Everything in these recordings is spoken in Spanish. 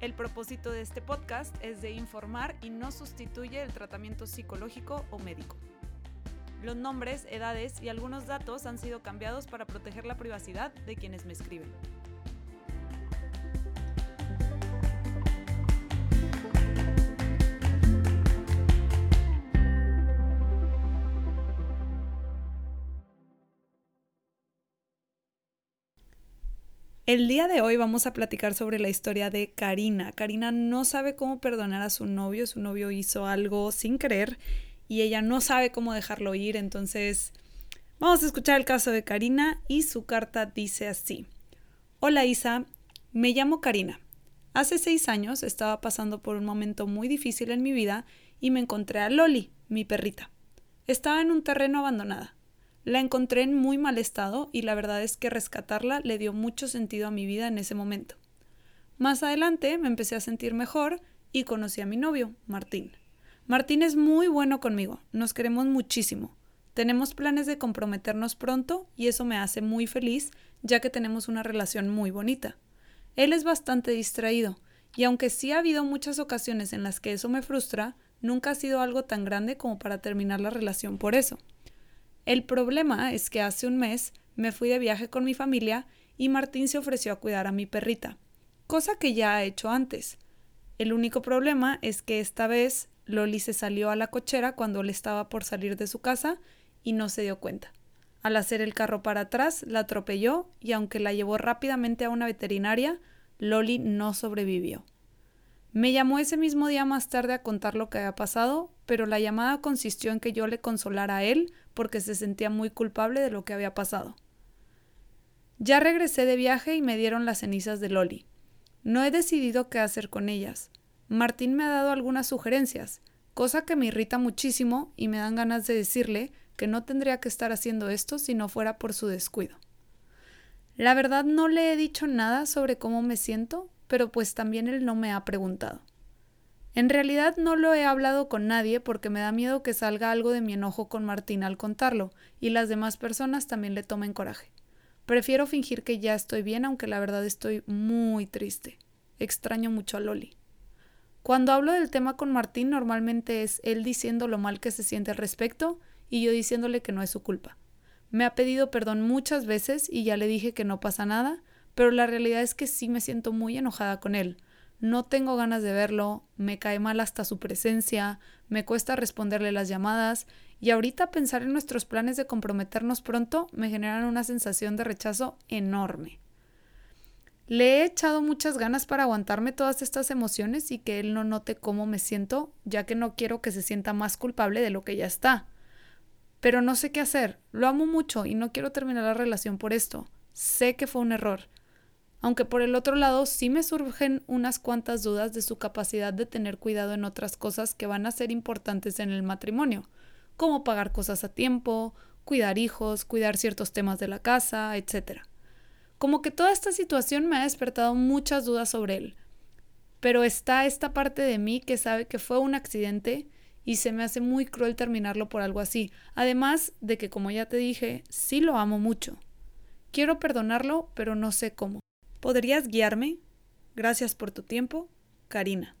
El propósito de este podcast es de informar y no sustituye el tratamiento psicológico o médico. Los nombres, edades y algunos datos han sido cambiados para proteger la privacidad de quienes me escriben. El día de hoy vamos a platicar sobre la historia de Karina. Karina no sabe cómo perdonar a su novio, su novio hizo algo sin querer y ella no sabe cómo dejarlo ir, entonces vamos a escuchar el caso de Karina y su carta dice así. Hola Isa, me llamo Karina. Hace seis años estaba pasando por un momento muy difícil en mi vida y me encontré a Loli, mi perrita. Estaba en un terreno abandonada. La encontré en muy mal estado y la verdad es que rescatarla le dio mucho sentido a mi vida en ese momento. Más adelante me empecé a sentir mejor y conocí a mi novio, Martín. Martín es muy bueno conmigo, nos queremos muchísimo. Tenemos planes de comprometernos pronto y eso me hace muy feliz ya que tenemos una relación muy bonita. Él es bastante distraído y aunque sí ha habido muchas ocasiones en las que eso me frustra, nunca ha sido algo tan grande como para terminar la relación por eso. El problema es que hace un mes me fui de viaje con mi familia y Martín se ofreció a cuidar a mi perrita, cosa que ya ha hecho antes. El único problema es que esta vez Loli se salió a la cochera cuando él estaba por salir de su casa y no se dio cuenta. Al hacer el carro para atrás, la atropelló y aunque la llevó rápidamente a una veterinaria, Loli no sobrevivió. Me llamó ese mismo día más tarde a contar lo que había pasado, pero la llamada consistió en que yo le consolara a él porque se sentía muy culpable de lo que había pasado. Ya regresé de viaje y me dieron las cenizas de Loli. No he decidido qué hacer con ellas. Martín me ha dado algunas sugerencias, cosa que me irrita muchísimo y me dan ganas de decirle que no tendría que estar haciendo esto si no fuera por su descuido. La verdad no le he dicho nada sobre cómo me siento pero pues también él no me ha preguntado. En realidad no lo he hablado con nadie porque me da miedo que salga algo de mi enojo con Martín al contarlo y las demás personas también le tomen coraje. Prefiero fingir que ya estoy bien aunque la verdad estoy muy triste. Extraño mucho a Loli. Cuando hablo del tema con Martín normalmente es él diciendo lo mal que se siente al respecto y yo diciéndole que no es su culpa. Me ha pedido perdón muchas veces y ya le dije que no pasa nada, pero la realidad es que sí me siento muy enojada con él. No tengo ganas de verlo, me cae mal hasta su presencia, me cuesta responderle las llamadas y ahorita pensar en nuestros planes de comprometernos pronto me generan una sensación de rechazo enorme. Le he echado muchas ganas para aguantarme todas estas emociones y que él no note cómo me siento, ya que no quiero que se sienta más culpable de lo que ya está. Pero no sé qué hacer, lo amo mucho y no quiero terminar la relación por esto. Sé que fue un error, aunque por el otro lado sí me surgen unas cuantas dudas de su capacidad de tener cuidado en otras cosas que van a ser importantes en el matrimonio, como pagar cosas a tiempo, cuidar hijos, cuidar ciertos temas de la casa, etc. Como que toda esta situación me ha despertado muchas dudas sobre él. Pero está esta parte de mí que sabe que fue un accidente y se me hace muy cruel terminarlo por algo así, además de que, como ya te dije, sí lo amo mucho. Quiero perdonarlo, pero no sé cómo. ¿Podrías guiarme? Gracias por tu tiempo, Karina.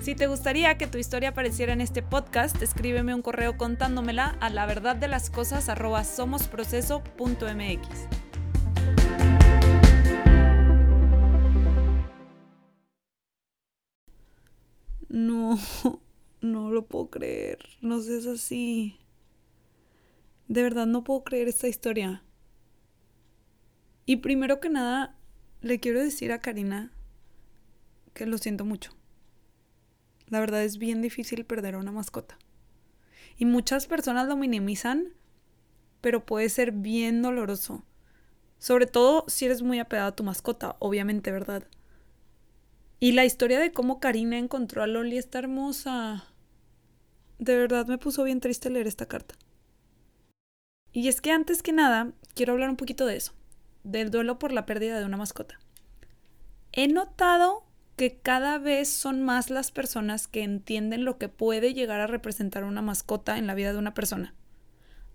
Si te gustaría que tu historia apareciera en este podcast, escríbeme un correo contándomela a la verdad de las cosas somosproceso.mx. No, no lo puedo creer. No seas así. De verdad no puedo creer esta historia. Y primero que nada, le quiero decir a Karina que lo siento mucho. La verdad es bien difícil perder a una mascota. Y muchas personas lo minimizan, pero puede ser bien doloroso. Sobre todo si eres muy apegado a tu mascota, obviamente, ¿verdad? Y la historia de cómo Karina encontró a Loli está hermosa. De verdad me puso bien triste leer esta carta. Y es que antes que nada, quiero hablar un poquito de eso, del duelo por la pérdida de una mascota. He notado que cada vez son más las personas que entienden lo que puede llegar a representar una mascota en la vida de una persona.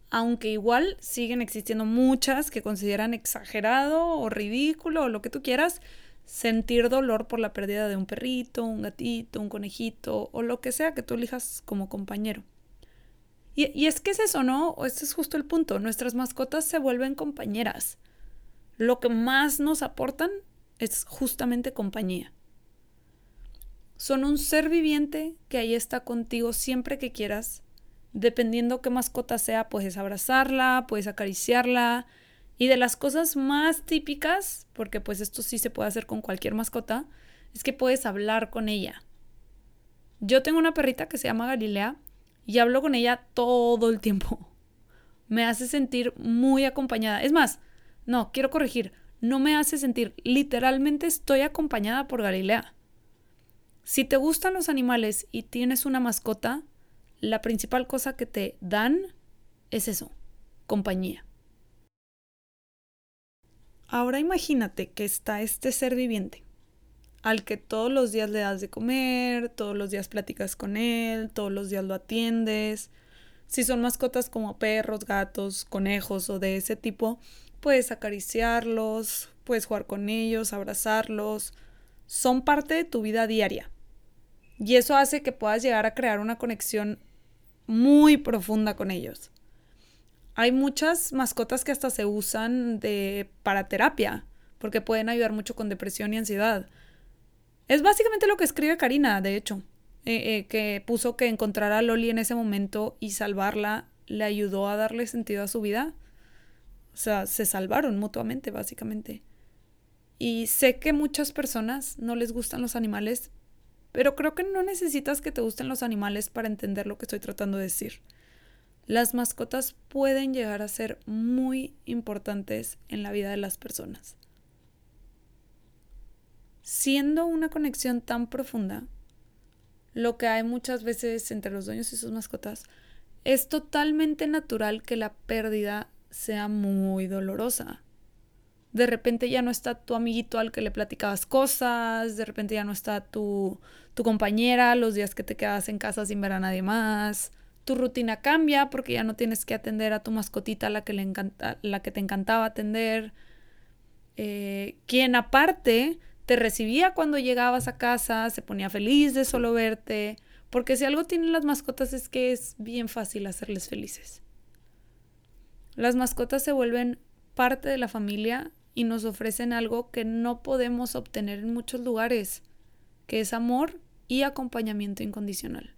Aunque igual siguen existiendo muchas que consideran exagerado o ridículo o lo que tú quieras, sentir dolor por la pérdida de un perrito, un gatito, un conejito o lo que sea que tú elijas como compañero. Y, es que es eso, ¿no? Este es justo el punto. Nuestras mascotas se vuelven compañeras. Lo que más nos aportan es justamente compañía. Son un ser viviente que ahí está contigo siempre que quieras. Dependiendo qué mascota sea, puedes abrazarla, puedes acariciarla, y de las cosas más típicas, porque pues esto sí se puede hacer con cualquier mascota, es que puedes hablar con ella. Yo tengo una perrita que se llama Galilea y hablo con ella todo el tiempo. Me hace sentir muy acompañada. Es más, no, quiero corregir, no me hace sentir, literalmente estoy acompañada por Galilea. Si te gustan los animales y tienes una mascota, la principal cosa que te dan es eso, compañía. Ahora imagínate que está este ser viviente, al que todos los días le das de comer, todos los días platicas con él, todos los días lo atiendes. Si son mascotas como perros, gatos, conejos o de ese tipo, puedes acariciarlos, puedes jugar con ellos, abrazarlos. Son parte de tu vida diaria. Y eso hace que puedas llegar a crear una conexión muy profunda con ellos. Hay muchas mascotas que hasta se usan de, para terapia, porque pueden ayudar mucho con depresión y ansiedad. Es básicamente lo que escribe Karina, de hecho, eh, eh, que puso que encontrar a Loli en ese momento y salvarla le ayudó a darle sentido a su vida. O sea, se salvaron mutuamente, básicamente. Y sé que muchas personas no les gustan los animales, pero creo que no necesitas que te gusten los animales para entender lo que estoy tratando de decir. Las mascotas pueden llegar a ser muy importantes en la vida de las personas. Siendo una conexión tan profunda, lo que hay muchas veces entre los dueños y sus mascotas, es totalmente natural que la pérdida sea muy dolorosa. De repente ya no está tu amiguito al que le platicabas cosas, de repente ya no está tu, tu compañera los días que te quedas en casa sin ver a nadie más tu rutina cambia porque ya no tienes que atender a tu mascotita la que, le encanta, la que te encantaba atender. Eh, quien aparte te recibía cuando llegabas a casa, se ponía feliz de solo verte, porque si algo tienen las mascotas es que es bien fácil hacerles felices. Las mascotas se vuelven parte de la familia y nos ofrecen algo que no podemos obtener en muchos lugares, que es amor y acompañamiento incondicional.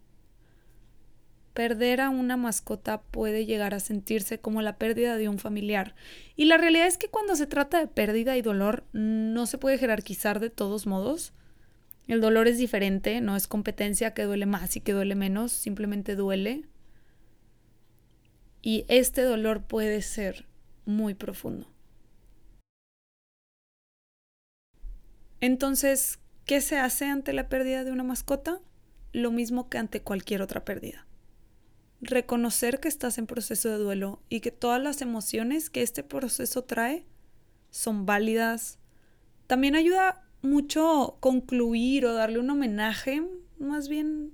Perder a una mascota puede llegar a sentirse como la pérdida de un familiar. Y la realidad es que cuando se trata de pérdida y dolor no se puede jerarquizar de todos modos. El dolor es diferente, no es competencia que duele más y que duele menos, simplemente duele. Y este dolor puede ser muy profundo. Entonces, ¿qué se hace ante la pérdida de una mascota? Lo mismo que ante cualquier otra pérdida reconocer que estás en proceso de duelo y que todas las emociones que este proceso trae son válidas. También ayuda mucho concluir o darle un homenaje, más bien,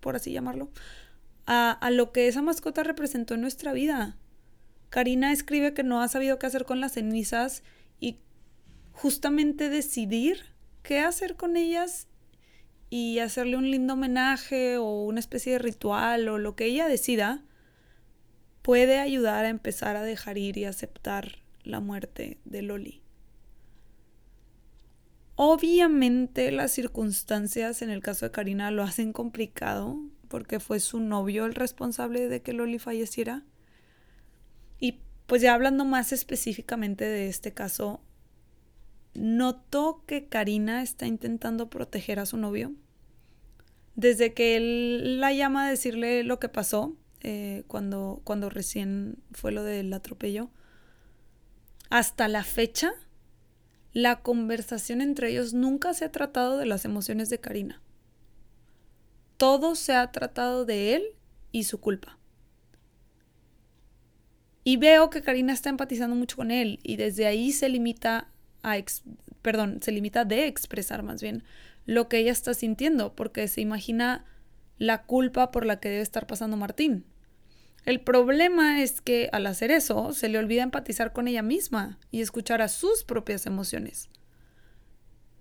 por así llamarlo, a, a lo que esa mascota representó en nuestra vida. Karina escribe que no ha sabido qué hacer con las cenizas y justamente decidir qué hacer con ellas y hacerle un lindo homenaje o una especie de ritual o lo que ella decida, puede ayudar a empezar a dejar ir y aceptar la muerte de Loli. Obviamente las circunstancias en el caso de Karina lo hacen complicado porque fue su novio el responsable de que Loli falleciera. Y pues ya hablando más específicamente de este caso, Noto que Karina está intentando proteger a su novio. Desde que él la llama a decirle lo que pasó eh, cuando, cuando recién fue lo del atropello, hasta la fecha, la conversación entre ellos nunca se ha tratado de las emociones de Karina. Todo se ha tratado de él y su culpa. Y veo que Karina está empatizando mucho con él y desde ahí se limita perdón, se limita de expresar más bien lo que ella está sintiendo, porque se imagina la culpa por la que debe estar pasando Martín. El problema es que al hacer eso se le olvida empatizar con ella misma y escuchar a sus propias emociones.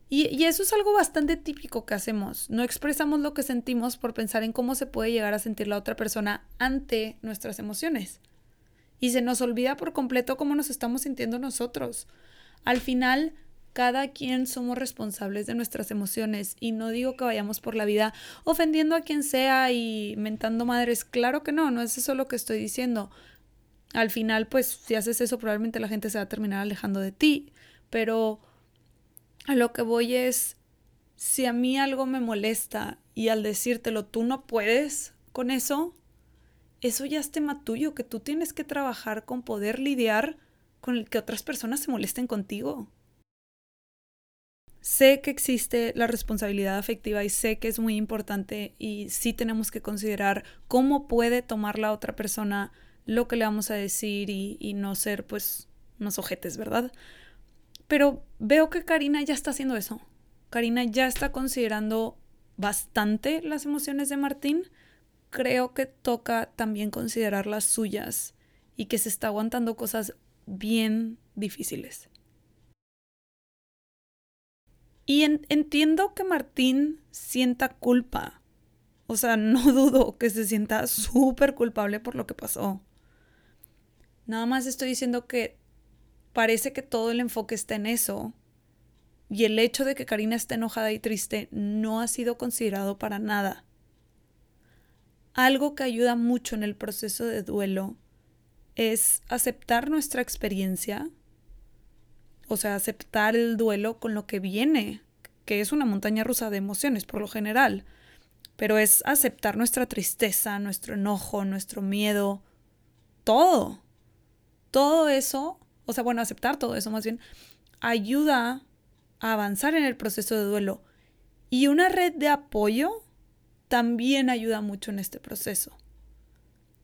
Y, y, eso es algo bastante típico que hacemos. No expresamos lo que sentimos por pensar en cómo se puede llegar a sentir la otra persona ante nuestras emociones. Y se nos olvida por completo cómo nos estamos sintiendo nosotros. Al final, cada quien somos responsables de nuestras emociones y no digo que vayamos por la vida ofendiendo a quien sea y mentando madres, claro que no, no es eso lo que estoy diciendo. Al final, pues si haces eso probablemente la gente se va a terminar alejando de ti, pero a lo que voy es, si a mí algo me molesta y al decírtelo tú no puedes con eso, eso ya es tema tuyo, que tú tienes que trabajar con poder lidiar con el que otras personas se molesten contigo. Sé que existe la responsabilidad afectiva y sé que es muy importante y sí tenemos que considerar cómo puede tomar la otra persona lo que le vamos a decir y, no ser pues unos ojetes, ¿verdad? Pero veo que Karina ya está haciendo eso. Karina ya está considerando bastante las emociones de Martín. Creo que toca también considerar las suyas y que se está aguantando cosas bien difíciles. Y entiendo que Martín sienta culpa. O sea, no dudo que se sienta súper culpable por lo que pasó. Nada más estoy diciendo que parece que todo el enfoque está en eso. Y el hecho de que Karina esté enojada y triste no ha sido considerado para nada. Algo que ayuda mucho en el proceso de duelo es aceptar nuestra experiencia, o sea, aceptar el duelo con lo que viene, que es una montaña rusa de emociones por lo general, pero es aceptar nuestra tristeza, nuestro enojo, nuestro miedo, todo. Todo eso, o sea, bueno, aceptar todo eso más bien, ayuda a avanzar en el proceso de duelo. Y una red de apoyo también ayuda mucho en este proceso.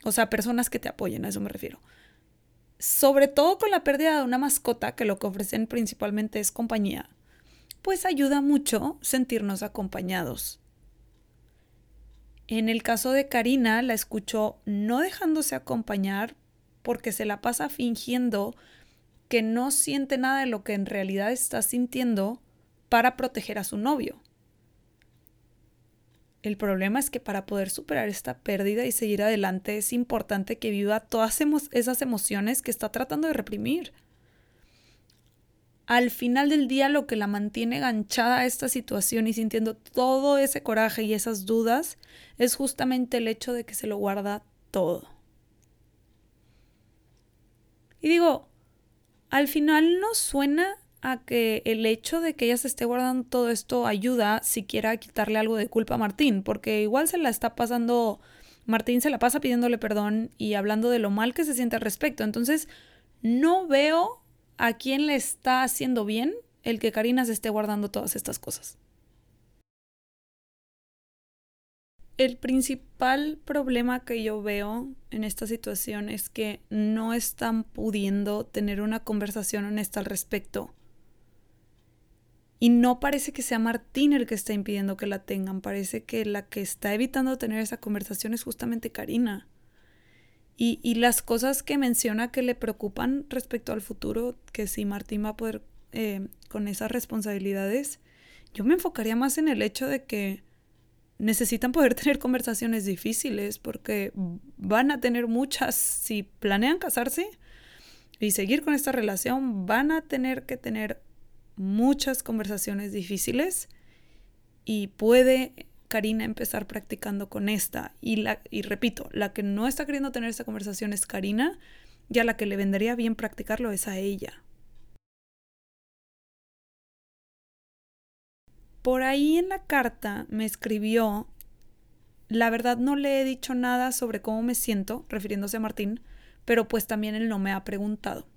O sea, personas que te apoyen, a eso me refiero sobre todo con la pérdida de una mascota, que lo que ofrecen principalmente es compañía, pues ayuda mucho sentirnos acompañados. En el caso de Karina, la escuchó no dejándose acompañar porque se la pasa fingiendo que no siente nada de lo que en realidad está sintiendo para proteger a su novio. El problema es que para poder superar esta pérdida y seguir adelante es importante que viva todas esas emociones que está tratando de reprimir. Al final del día lo que la mantiene ganchada a esta situación y sintiendo todo ese coraje y esas dudas es justamente el hecho de que se lo guarda todo. Y digo, al final no suena a que el hecho de que ella se esté guardando todo esto ayuda siquiera a quitarle algo de culpa a Martín, porque igual se la está pasando, Martín se la pasa pidiéndole perdón y hablando de lo mal que se siente al respecto. Entonces, no veo a quién le está haciendo bien el que Karina se esté guardando todas estas cosas. El principal problema que yo veo en esta situación es que no están pudiendo tener una conversación honesta al respecto. Y no parece que sea Martín el que está impidiendo que la tengan, parece que la que está evitando tener esa conversación es justamente Karina. Y, y las cosas que menciona que le preocupan respecto al futuro, que si Martín va a poder eh, con esas responsabilidades, yo me enfocaría más en el hecho de que necesitan poder tener conversaciones difíciles porque van a tener muchas, si planean casarse y seguir con esta relación, van a tener que tener muchas conversaciones difíciles y puede Karina empezar practicando con esta. Y, la, y repito, la que no está queriendo tener esta conversación es Karina y a la que le vendría bien practicarlo es a ella. Por ahí en la carta me escribió, la verdad no le he dicho nada sobre cómo me siento, refiriéndose a Martín, pero pues también él no me ha preguntado.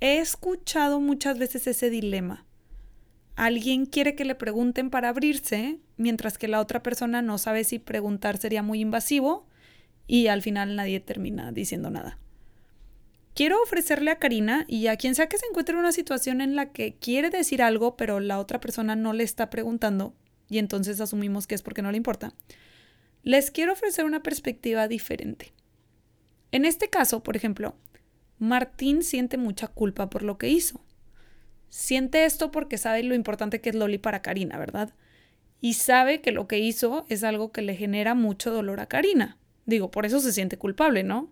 He escuchado muchas veces ese dilema. Alguien quiere que le pregunten para abrirse, mientras que la otra persona no sabe si preguntar sería muy invasivo y al final nadie termina diciendo nada. Quiero ofrecerle a Karina y a quien sea que se encuentre en una situación en la que quiere decir algo, pero la otra persona no le está preguntando, y entonces asumimos que es porque no le importa, les quiero ofrecer una perspectiva diferente. En este caso, por ejemplo, Martín siente mucha culpa por lo que hizo. Siente esto porque sabe lo importante que es Loli para Karina, ¿verdad? Y sabe que lo que hizo es algo que le genera mucho dolor a Karina. Digo, por eso se siente culpable, ¿no?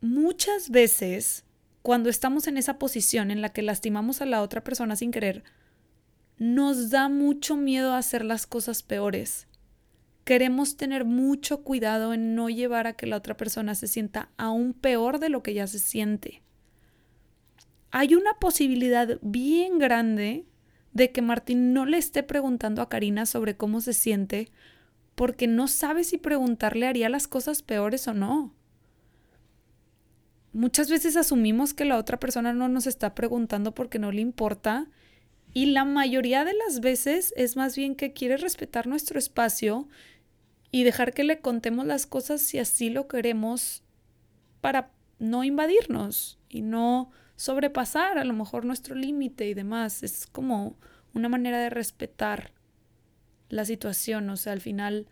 Muchas veces, cuando estamos en esa posición en la que lastimamos a la otra persona sin querer, nos da mucho miedo a hacer las cosas peores. Queremos tener mucho cuidado en no llevar a que la otra persona se sienta aún peor de lo que ya se siente. Hay una posibilidad bien grande de que Martín no le esté preguntando a Karina sobre cómo se siente porque no sabe si preguntarle haría las cosas peores o no. Muchas veces asumimos que la otra persona no nos está preguntando porque no le importa y la mayoría de las veces es más bien que quiere respetar nuestro espacio y dejar que le contemos las cosas si así lo queremos para no invadirnos y no sobrepasar a lo mejor nuestro límite y demás. Es como una manera de respetar la situación. O sea, al final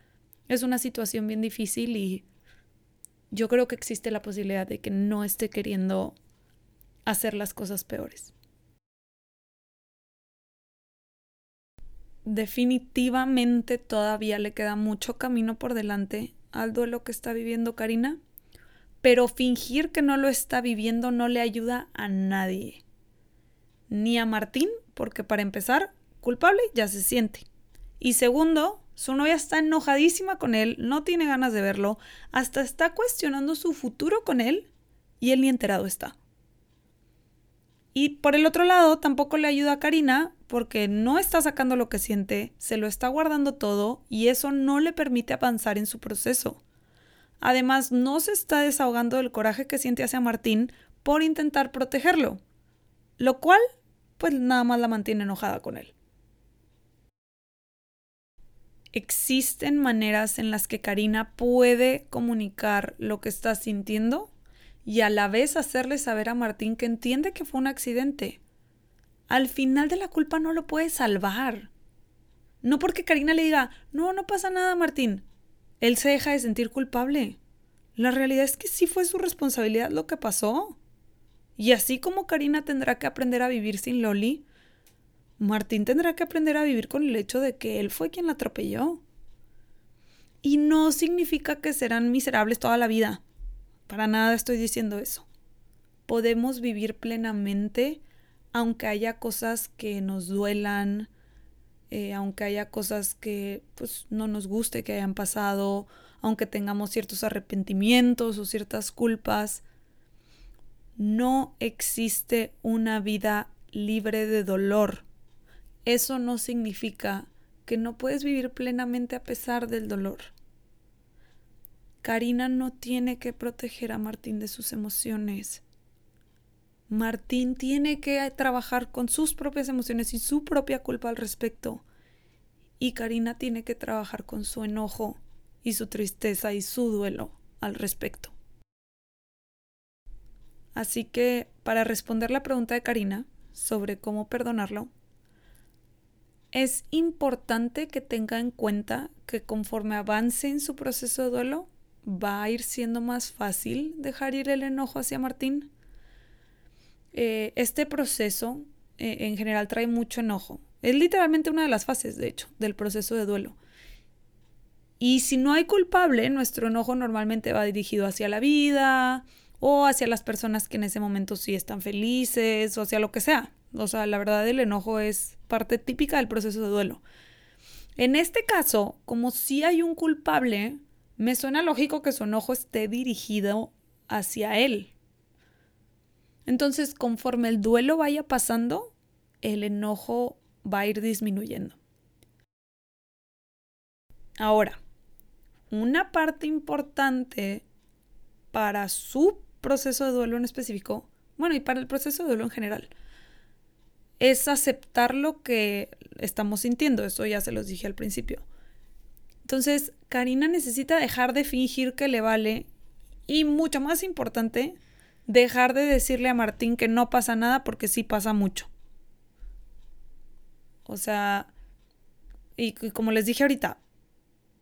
es una situación bien difícil y yo creo que existe la posibilidad de que no esté queriendo hacer las cosas peores. Definitivamente todavía le queda mucho camino por delante al duelo que está viviendo Karina, pero fingir que no lo está viviendo no le ayuda a nadie. Ni a Martín, porque para empezar, culpable ya se siente. Y segundo, su novia está enojadísima con él, no tiene ganas de verlo, hasta está cuestionando su futuro con él y él ni enterado está. Y por el otro lado, tampoco le ayuda a Karina porque no está sacando lo que siente, se lo está guardando todo y eso no le permite avanzar en su proceso. Además, no se está desahogando del coraje que siente hacia Martín por intentar protegerlo, lo cual pues nada más la mantiene enojada con él. Existen maneras en las que Karina puede comunicar lo que está sintiendo y a la vez hacerle saber a Martín que entiende que fue un accidente. Al final de la culpa no lo puede salvar. No porque Karina le diga, no, no pasa nada, Martín. Él se deja de sentir culpable. La realidad es que sí fue su responsabilidad lo que pasó. Y así como Karina tendrá que aprender a vivir sin Loli, Martín tendrá que aprender a vivir con el hecho de que él fue quien la atropelló. Y no significa que serán miserables toda la vida. Para nada estoy diciendo eso. Podemos vivir plenamente aunque haya cosas que nos duelan, eh, aunque haya cosas que pues, no nos guste que hayan pasado, aunque tengamos ciertos arrepentimientos o ciertas culpas. No existe una vida libre de dolor. Eso no significa que no puedes vivir plenamente a pesar del dolor. Karina no tiene que proteger a Martín de sus emociones. Martín tiene que trabajar con sus propias emociones y su propia culpa al respecto. Y Karina tiene que trabajar con su enojo y su tristeza y su duelo al respecto. Así que, para responder la pregunta de Karina sobre cómo perdonarlo, es importante que tenga en cuenta que conforme avance en su proceso de duelo, va a ir siendo más fácil dejar ir el enojo hacia Martín. Eh, este proceso eh, en general trae mucho enojo. Es literalmente una de las fases, de hecho, del proceso de duelo. Y si no hay culpable, nuestro enojo normalmente va dirigido hacia la vida o hacia las personas que en ese momento sí están felices o hacia lo que sea. O sea, la verdad el enojo es parte típica del proceso de duelo. En este caso, como si hay un culpable, me suena lógico que su enojo esté dirigido hacia él. Entonces, conforme el duelo vaya pasando, el enojo va a ir disminuyendo. Ahora, una parte importante para su proceso de duelo en específico, bueno, y para el proceso de duelo en general, es aceptar lo que estamos sintiendo. Eso ya se los dije al principio. Entonces, Karina necesita dejar de fingir que le vale y mucho más importante, dejar de decirle a Martín que no pasa nada porque sí pasa mucho. O sea, y, como les dije ahorita,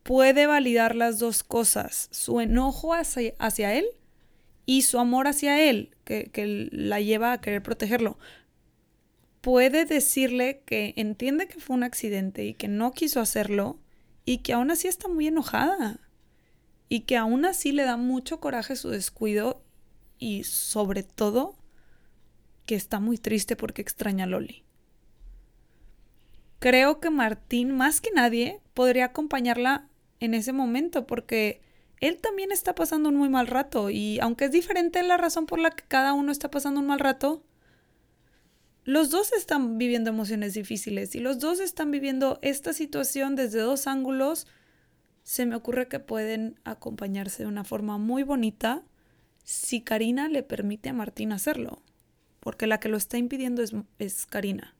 puede validar las dos cosas, su enojo hacia, él y su amor hacia él, que, que, la lleva a querer protegerlo. Puede decirle que entiende que fue un accidente y que no quiso hacerlo y que aún así está muy enojada y que aún así le da mucho coraje su descuido y sobre todo que está muy triste porque extraña a Loli. Creo que Martín, más que nadie, podría acompañarla en ese momento porque él también está pasando un muy mal rato y aunque es diferente la razón por la que cada uno está pasando un mal rato, los dos están viviendo emociones difíciles y los dos están viviendo esta situación desde dos ángulos. Se me ocurre que pueden acompañarse de una forma muy bonita si Karina le permite a Martín hacerlo, porque la que lo está impidiendo es, es Karina.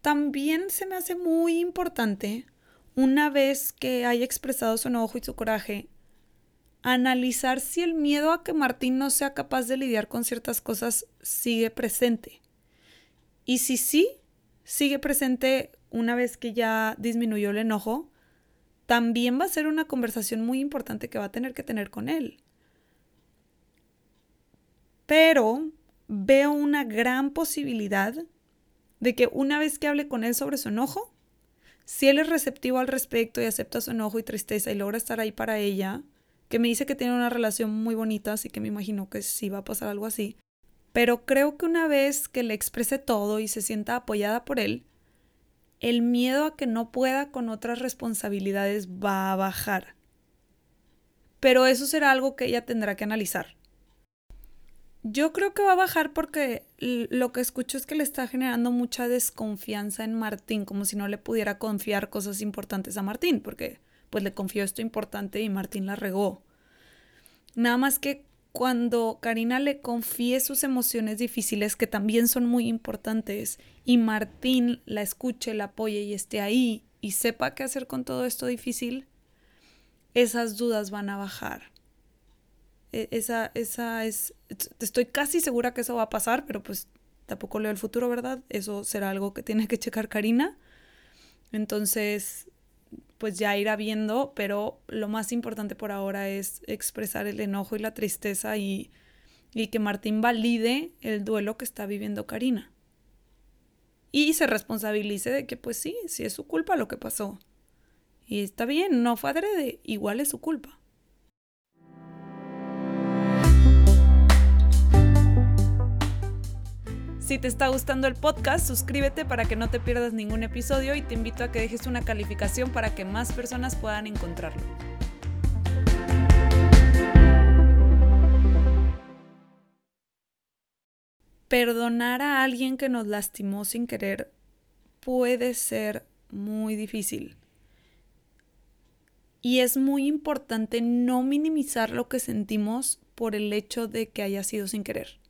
También se me hace muy importante, una vez que haya expresado su enojo y su coraje, analizar si el miedo a que Martín no sea capaz de lidiar con ciertas cosas sigue presente. Y si sí, sigue presente una vez que ya disminuyó el enojo, también va a ser una conversación muy importante que va a tener que tener con él. Pero veo una gran posibilidad de que una vez que hable con él sobre su enojo, si él es receptivo al respecto y acepta su enojo y tristeza y logra estar ahí para ella, que me dice que tiene una relación muy bonita, así que me imagino que sí va a pasar algo así. Pero creo que una vez que le exprese todo y se sienta apoyada por él, el miedo a que no pueda con otras responsabilidades va a bajar. Pero eso será algo que ella tendrá que analizar. Yo creo que va a bajar porque lo que escucho es que le está generando mucha desconfianza en Martín, como si no le pudiera confiar cosas importantes a Martín, porque pues le confió esto importante y Martín la regó. Nada más que cuando Karina le confíe sus emociones difíciles, que también son muy importantes, y Martín la escuche, la apoye y esté ahí y sepa qué hacer con todo esto difícil, esas dudas van a bajar. E, esa, esa es, estoy casi segura que eso va a pasar, pero pues tampoco leo el futuro, ¿verdad? Eso será algo que tiene que checar Karina. Entonces, pues ya irá viendo, pero lo más importante por ahora es expresar el enojo y la tristeza y, y que Martín valide el duelo que está viviendo Karina. Y se responsabilice de que pues sí, sí es su culpa lo que pasó. Y está bien, no fue adrede, igual es su culpa. Si te está gustando el podcast, suscríbete para que no te pierdas ningún episodio y te invito a que dejes una calificación para que más personas puedan encontrarlo. Perdonar a alguien que nos lastimó sin querer puede ser muy difícil. Y es muy importante no minimizar lo que sentimos por el hecho de que haya sido sin querer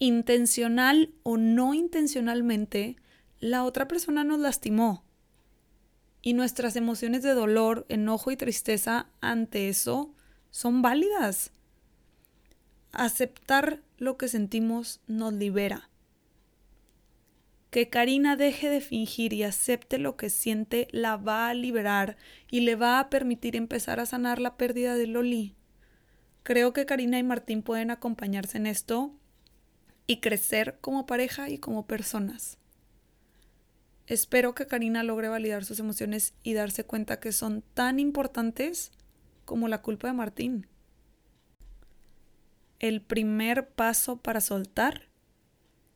intencional o no intencionalmente, la otra persona nos lastimó. Y nuestras emociones de dolor, enojo y tristeza ante eso son válidas. Aceptar lo que sentimos nos libera. Que Karina deje de fingir y acepte lo que siente la va a liberar y le va a permitir empezar a sanar la pérdida de Loli. Creo que Karina y Martín pueden acompañarse en esto y crecer como pareja y como personas. Espero que Karina logre validar sus emociones y darse cuenta que son tan importantes como la culpa de Martín. El primer paso para soltar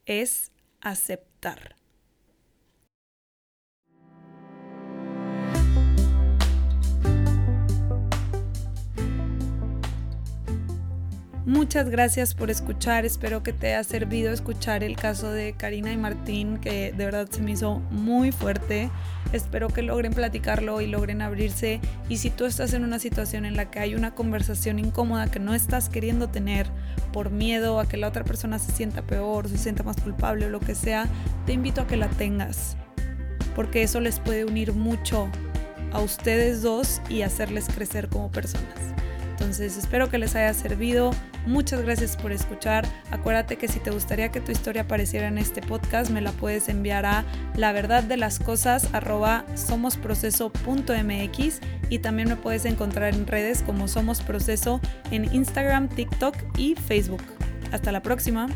es aceptar. Muchas gracias por escuchar, espero que te haya servido escuchar el caso de Karina y Martín, que de verdad se me hizo muy fuerte. Espero que logren platicarlo y logren abrirse. Y si tú estás en una situación en la que hay una conversación incómoda que no estás queriendo tener por miedo a que la otra persona se sienta peor, se sienta más culpable o lo que sea, te invito a que la tengas. Porque eso les puede unir mucho a ustedes dos y hacerles crecer como personas. Entonces espero que les haya servido. Muchas gracias por escuchar. Acuérdate que si te gustaría que tu historia apareciera en este podcast, me la puedes enviar a la verdad de las cosas somosproceso.mx y también me puedes encontrar en redes como Somos Proceso en Instagram, TikTok y Facebook. Hasta la próxima.